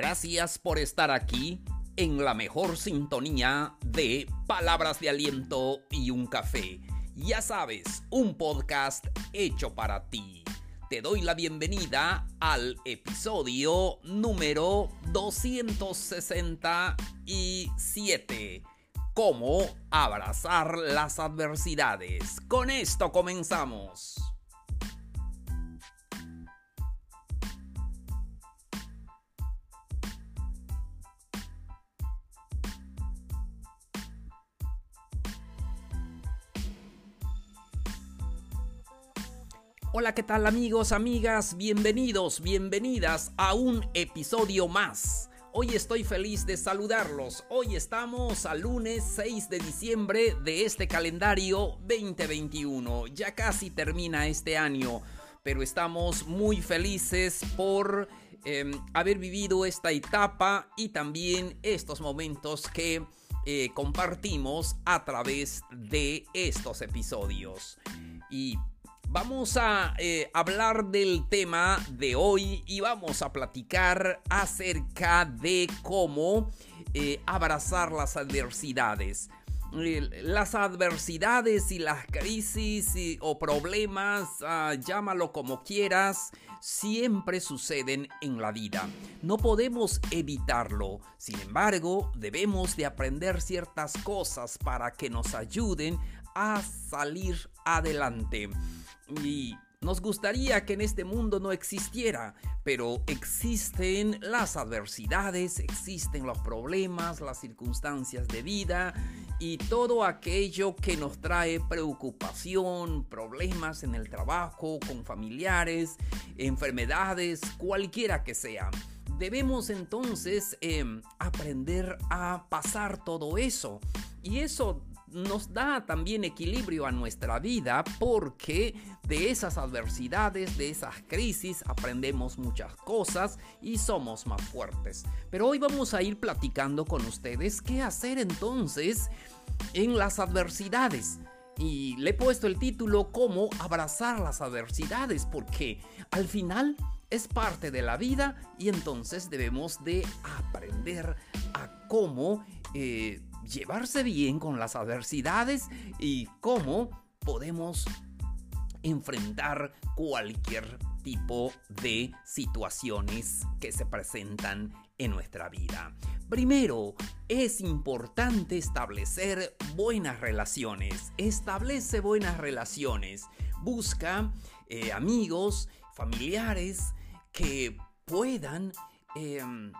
Gracias por estar aquí en la mejor sintonía de palabras de aliento y un café. Ya sabes, un podcast hecho para ti. Te doy la bienvenida al episodio número 267. Cómo abrazar las adversidades. Con esto comenzamos. Hola, ¿qué tal amigos, amigas? Bienvenidos, bienvenidas a un episodio más. Hoy estoy feliz de saludarlos. Hoy estamos al lunes 6 de diciembre de este calendario 2021. Ya casi termina este año, pero estamos muy felices por em, haber vivido esta etapa y también estos momentos que eh, compartimos a través de estos episodios. Y Vamos a eh, hablar del tema de hoy y vamos a platicar acerca de cómo eh, abrazar las adversidades. Las adversidades y las crisis o problemas, ah, llámalo como quieras, siempre suceden en la vida. No podemos evitarlo. Sin embargo, debemos de aprender ciertas cosas para que nos ayuden a salir adelante. Y nos gustaría que en este mundo no existiera, pero existen las adversidades, existen los problemas, las circunstancias de vida y todo aquello que nos trae preocupación, problemas en el trabajo, con familiares, enfermedades, cualquiera que sea. Debemos entonces em, aprender a pasar todo eso. Y eso nos da también equilibrio a nuestra vida porque de esas adversidades, de esas crisis, aprendemos muchas cosas y somos más fuertes. Pero hoy vamos a ir platicando con ustedes qué hacer entonces en las adversidades. Y le he puesto el título como abrazar las adversidades porque al final es parte de la vida y entonces debemos de aprender a cómo eh, llevarse bien con las adversidades y cómo podemos enfrentar cualquier tipo de situaciones que se presentan en nuestra vida. Primero, es importante establecer buenas relaciones. Establece buenas relaciones. Busca eh, amigos, familiares que puedan em,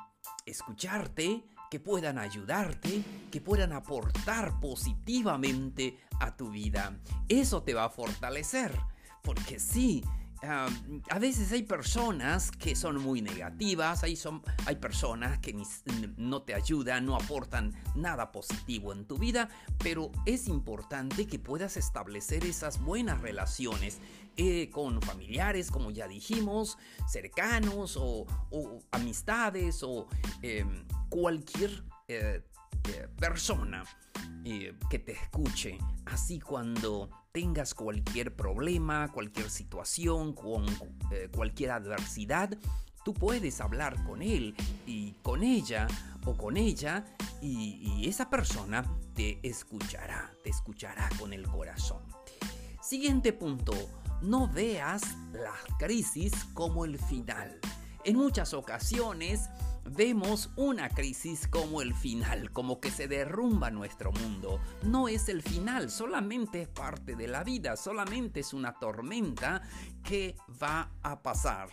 escucharte, que puedan ayudarte, que puedan aportar positivamente a tu vida. Eso te va a fortalecer, porque sí, a veces hay personas que son muy negativas, hay, son, hay personas que no te ayudan, no aportan nada positivo en tu vida, pero es importante que puedas establecer esas buenas relaciones eh, con familiares, como ya dijimos, cercanos o, amistades o em, cualquier eh, eh, que te escuche. Así cuando tengas cualquier problema, cualquier situación, con cualquier adversidad, tú puedes hablar con él y con ella o con ella y esa persona te escuchará, te escuchará con el corazón. Siguiente punto no veas la crisis como el final. En muchas ocasiones vemos una crisis como el final, como que se derrumba nuestro mundo. No es el final, solamente es parte de la vida, solamente es una tormenta que va a pasar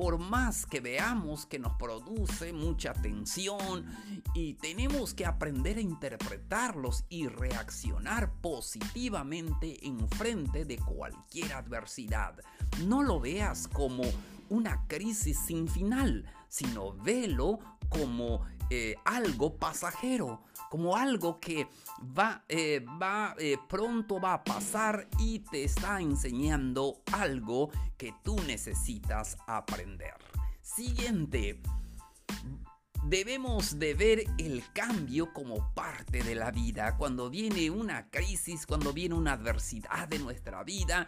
por más que veamos que nos produce mucha tensión y tenemos que aprender a interpretarlos y reaccionar positivamente en frente de cualquier adversidad. No lo veas como una crisis sin final, sino velo como eh, algo pasajero, como algo que va, eh, va eh, pronto va a pasar y te está enseñando algo que tú necesitas aprender. Siguiente. Debemos de ver el cambio como parte de la vida. Cuando viene una crisis, cuando viene una adversidad de nuestra vida,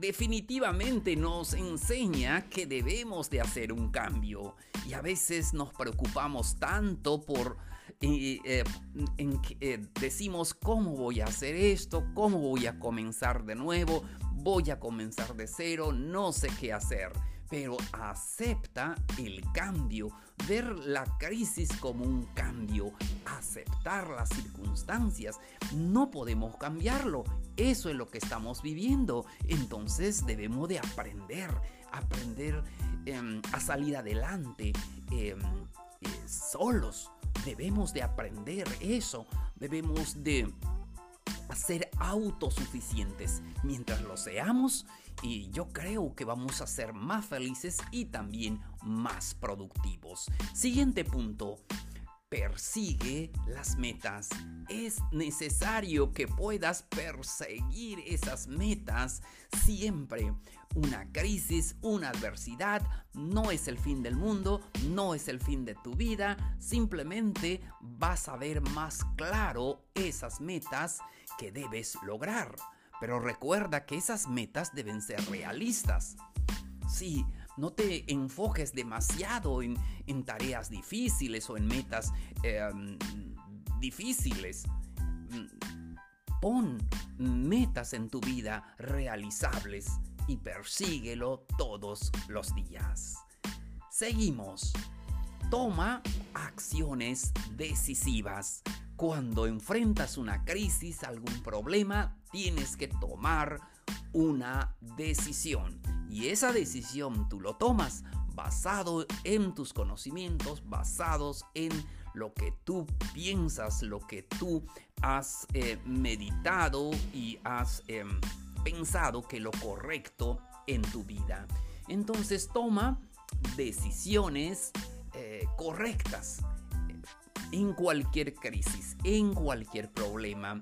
definitivamente nos enseña que debemos de hacer un cambio. Y a veces nos preocupamos tanto por eh, que eh, decimos cómo voy a hacer esto, cómo voy a comenzar de nuevo, voy a comenzar de cero, no sé qué hacer pero acepta el cambio, ver la crisis como un cambio, aceptar las circunstancias. No podemos cambiarlo, eso es lo que estamos viviendo. Entonces debemos de aprender, aprender em, a salir adelante em, eh, solos. Debemos de aprender eso, debemos de ser autosuficientes. Mientras lo seamos, y yo creo que vamos a ser más felices y también más productivos. Siguiente punto. Persigue las metas. Es necesario que puedas perseguir esas metas siempre. Una crisis, una adversidad no es el fin del mundo, no es el fin de tu vida. Simplemente vas a ver más claro esas metas que debes lograr. Pero recuerda que esas metas deben ser realistas. Sí, no te enfoques demasiado en, tareas difíciles o en metas em, difíciles. Pon metas en tu vida realizables y persíguelo todos los días. Seguimos. Toma acciones decisivas. Cuando enfrentas una crisis, algún problema, tienes que tomar una decisión. Y esa decisión tú lo tomas basado en tus conocimientos, basados en lo que tú piensas, lo que tú has eh, meditado y has em, pensado que lo correcto en tu vida. Entonces toma decisiones eh, correctas en cualquier crisis, en cualquier problema.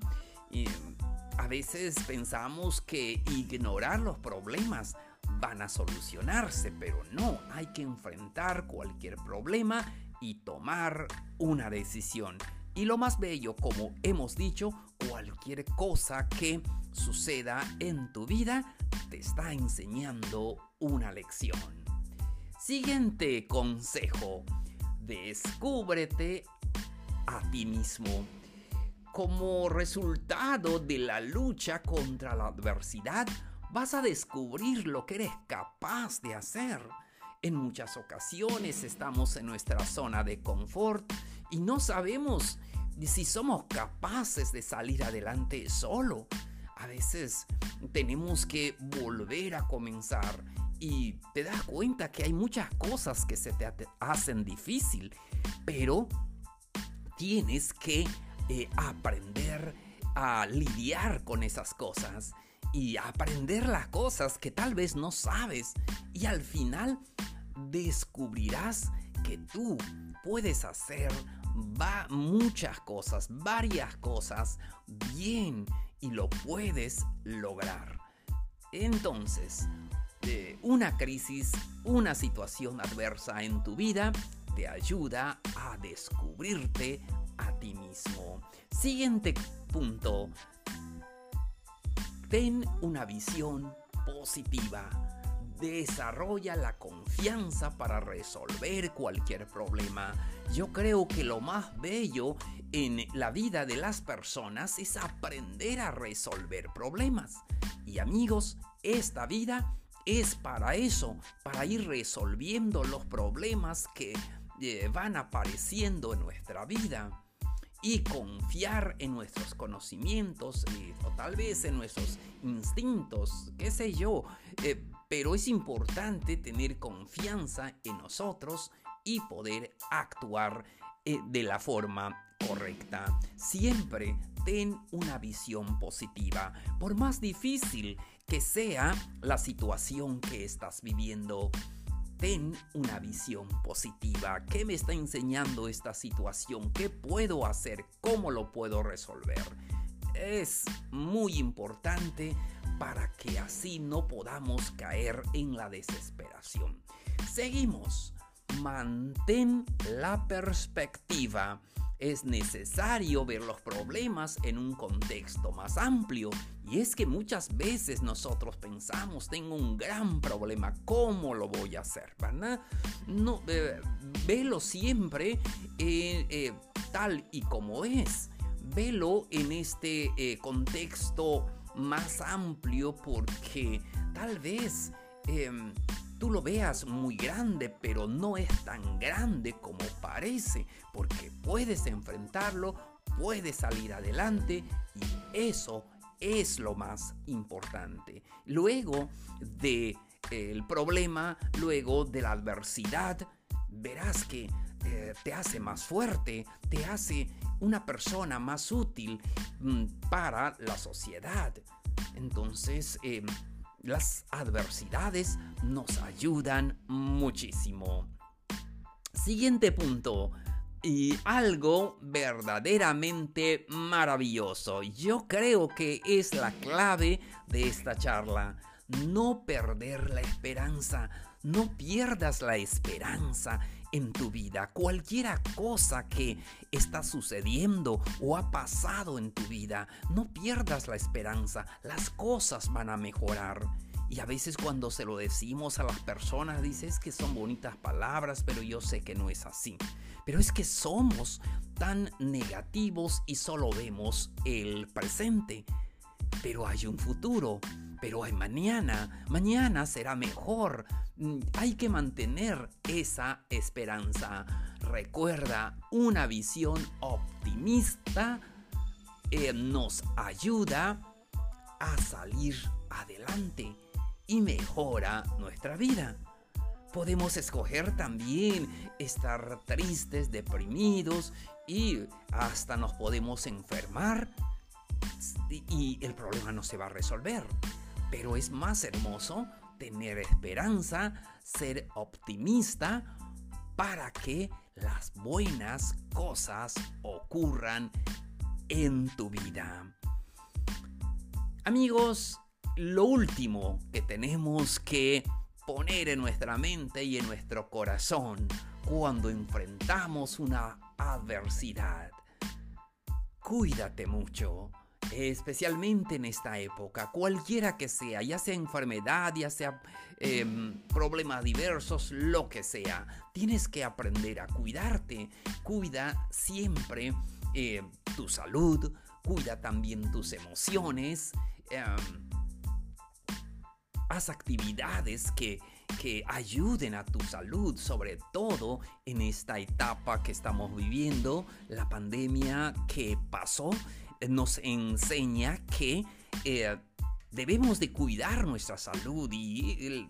A veces pensamos que ignorar los problemas van a solucionarse, pero no, hay que enfrentar cualquier problema y tomar una decisión. Y lo más bello, como hemos dicho, cualquier cosa que suceda en tu vida te está enseñando una lección. Siguiente consejo. Descúbrete a ti mismo. Como resultado de la lucha contra la adversidad, vas a descubrir lo que eres capaz de hacer. En muchas ocasiones estamos en nuestra zona de confort y no sabemos si somos capaces de salir adelante solo. A veces tenemos que volver a comenzar y te das cuenta que hay muchas cosas que se te hacen difícil, pero tienes que eh, aprender a lidiar con esas cosas y aprender las cosas que tal vez no sabes y al final descubrirás que tú puedes hacer va muchas cosas, varias cosas bien y lo puedes lograr. Entonces, una crisis, una situación adversa en tu vida te ayuda a descubrirte a ti mismo. Siguiente punto. Ten una visión positiva. Desarrolla la confianza para resolver cualquier problema. Yo creo que lo más bello en la vida de las personas es aprender a resolver problemas. Y amigos, esta vida es para eso, para ir resolviendo los problemas que van apareciendo en nuestra vida y confiar en nuestros conocimientos o tal vez en nuestros instintos, qué sé yo. Eh, pero es importante tener confianza en nosotros y poder actuar eh, de la forma correcta. Siempre ten una visión positiva, por más difícil que sea la situación que estás viviendo ten una visión positiva. ¿Qué me está enseñando esta situación? ¿Qué puedo hacer? ¿Cómo lo puedo resolver? Es muy importante para que así no podamos caer en la desesperación. Seguimos. Mantén la perspectiva. es necesario ver los problemas en un contexto más amplio. Y es que muchas veces nosotros pensamos, tengo un gran problema, ¿cómo lo voy a hacer? ¿verdad? No, eh, velo siempre eh, eh, tal y como es. Velo en este contexto más amplio porque tal vez em, tú lo veas muy grande, pero no es tan grande como parece, porque puedes enfrentarlo, puedes salir adelante y eso es lo más importante. Luego del el problema, luego de la adversidad, verás que eh, te hace más fuerte, te hace una persona más útil mm, para la sociedad. Entonces, em, las adversidades nos ayudan muchísimo. Siguiente punto. Y algo verdaderamente maravilloso. Yo creo que es la clave de esta charla. No perder la esperanza. No pierdas la esperanza en tu vida, cualquiera cosa que está sucediendo o ha pasado en tu vida, no pierdas la esperanza, las cosas van a mejorar. Y a veces cuando se lo decimos a las personas, dices que son bonitas palabras, pero yo sé que no es así. Pero es que somos tan negativos y solo vemos el presente. Pero hay un futuro, pero hay mañana, mañana será mejor. Mm, hay que mantener esa esperanza. Recuerda, una visión optimista eh, nos ayuda a salir adelante y mejora nuestra vida. Podemos escoger también estar tristes, deprimidos y hasta nos podemos enfermar y el problema no se va a resolver. Pero es más hermoso tener esperanza, ser optimista para que las buenas cosas ocurran en tu vida. Amigos, lo último que tenemos que poner en nuestra mente y en nuestro corazón cuando enfrentamos una adversidad. Cuídate mucho especialmente en esta época, cualquiera que sea, ya sea enfermedad, ya sea em, problemas diversos, lo que sea, tienes que aprender a cuidarte. Cuida siempre eh, tu salud, cuida también tus emociones. Em, haz actividades que, que ayuden a tu salud, sobre todo en esta etapa que estamos viviendo, la pandemia que pasó nos enseña que eh, debemos de cuidar nuestra salud y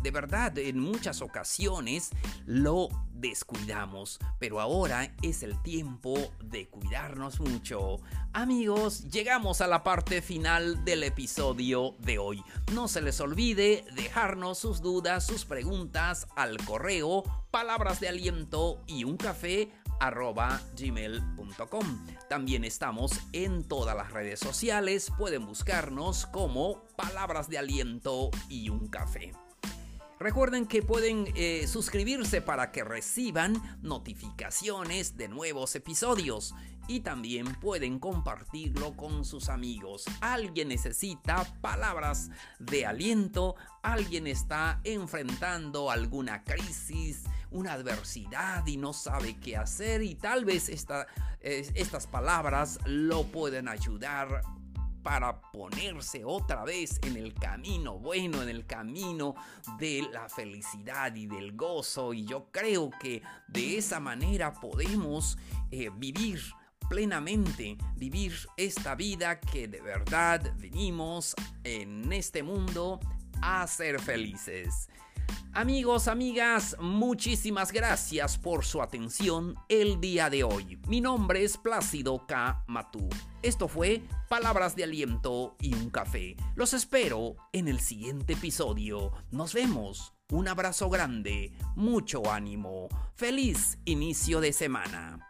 de verdad en muchas ocasiones lo descuidamos, pero ahora es el tiempo de cuidarnos mucho. Amigos, llegamos a la parte final del episodio de hoy. No se les olvide dejarnos sus dudas, sus preguntas al correo palabras de aliento y un café arroba gmail.com. También estamos en todas las redes sociales, pueden buscarnos como palabras de aliento y un café. Recuerden que pueden eh, suscribirse para que reciban notificaciones de nuevos episodios. Y también pueden compartirlo con sus amigos. Alguien necesita palabras de aliento, alguien está enfrentando alguna crisis, una adversidad y no sabe qué hacer. Y tal vez estas palabras lo pueden ayudar para ponerse otra vez en el camino bueno, en el camino de la felicidad y del gozo. Y yo creo que de esa manera podemos eh, vivir plenamente, vivir esta vida que de verdad venimos en este mundo a ser felices. Amigos, amigas, muchísimas gracias por su atención el día de hoy. Mi nombre es Plácido K. Matú. Esto fue Palabras de Aliento y un Café. Los espero en el siguiente episodio. Nos vemos. Un abrazo grande, mucho ánimo. Feliz inicio de semana.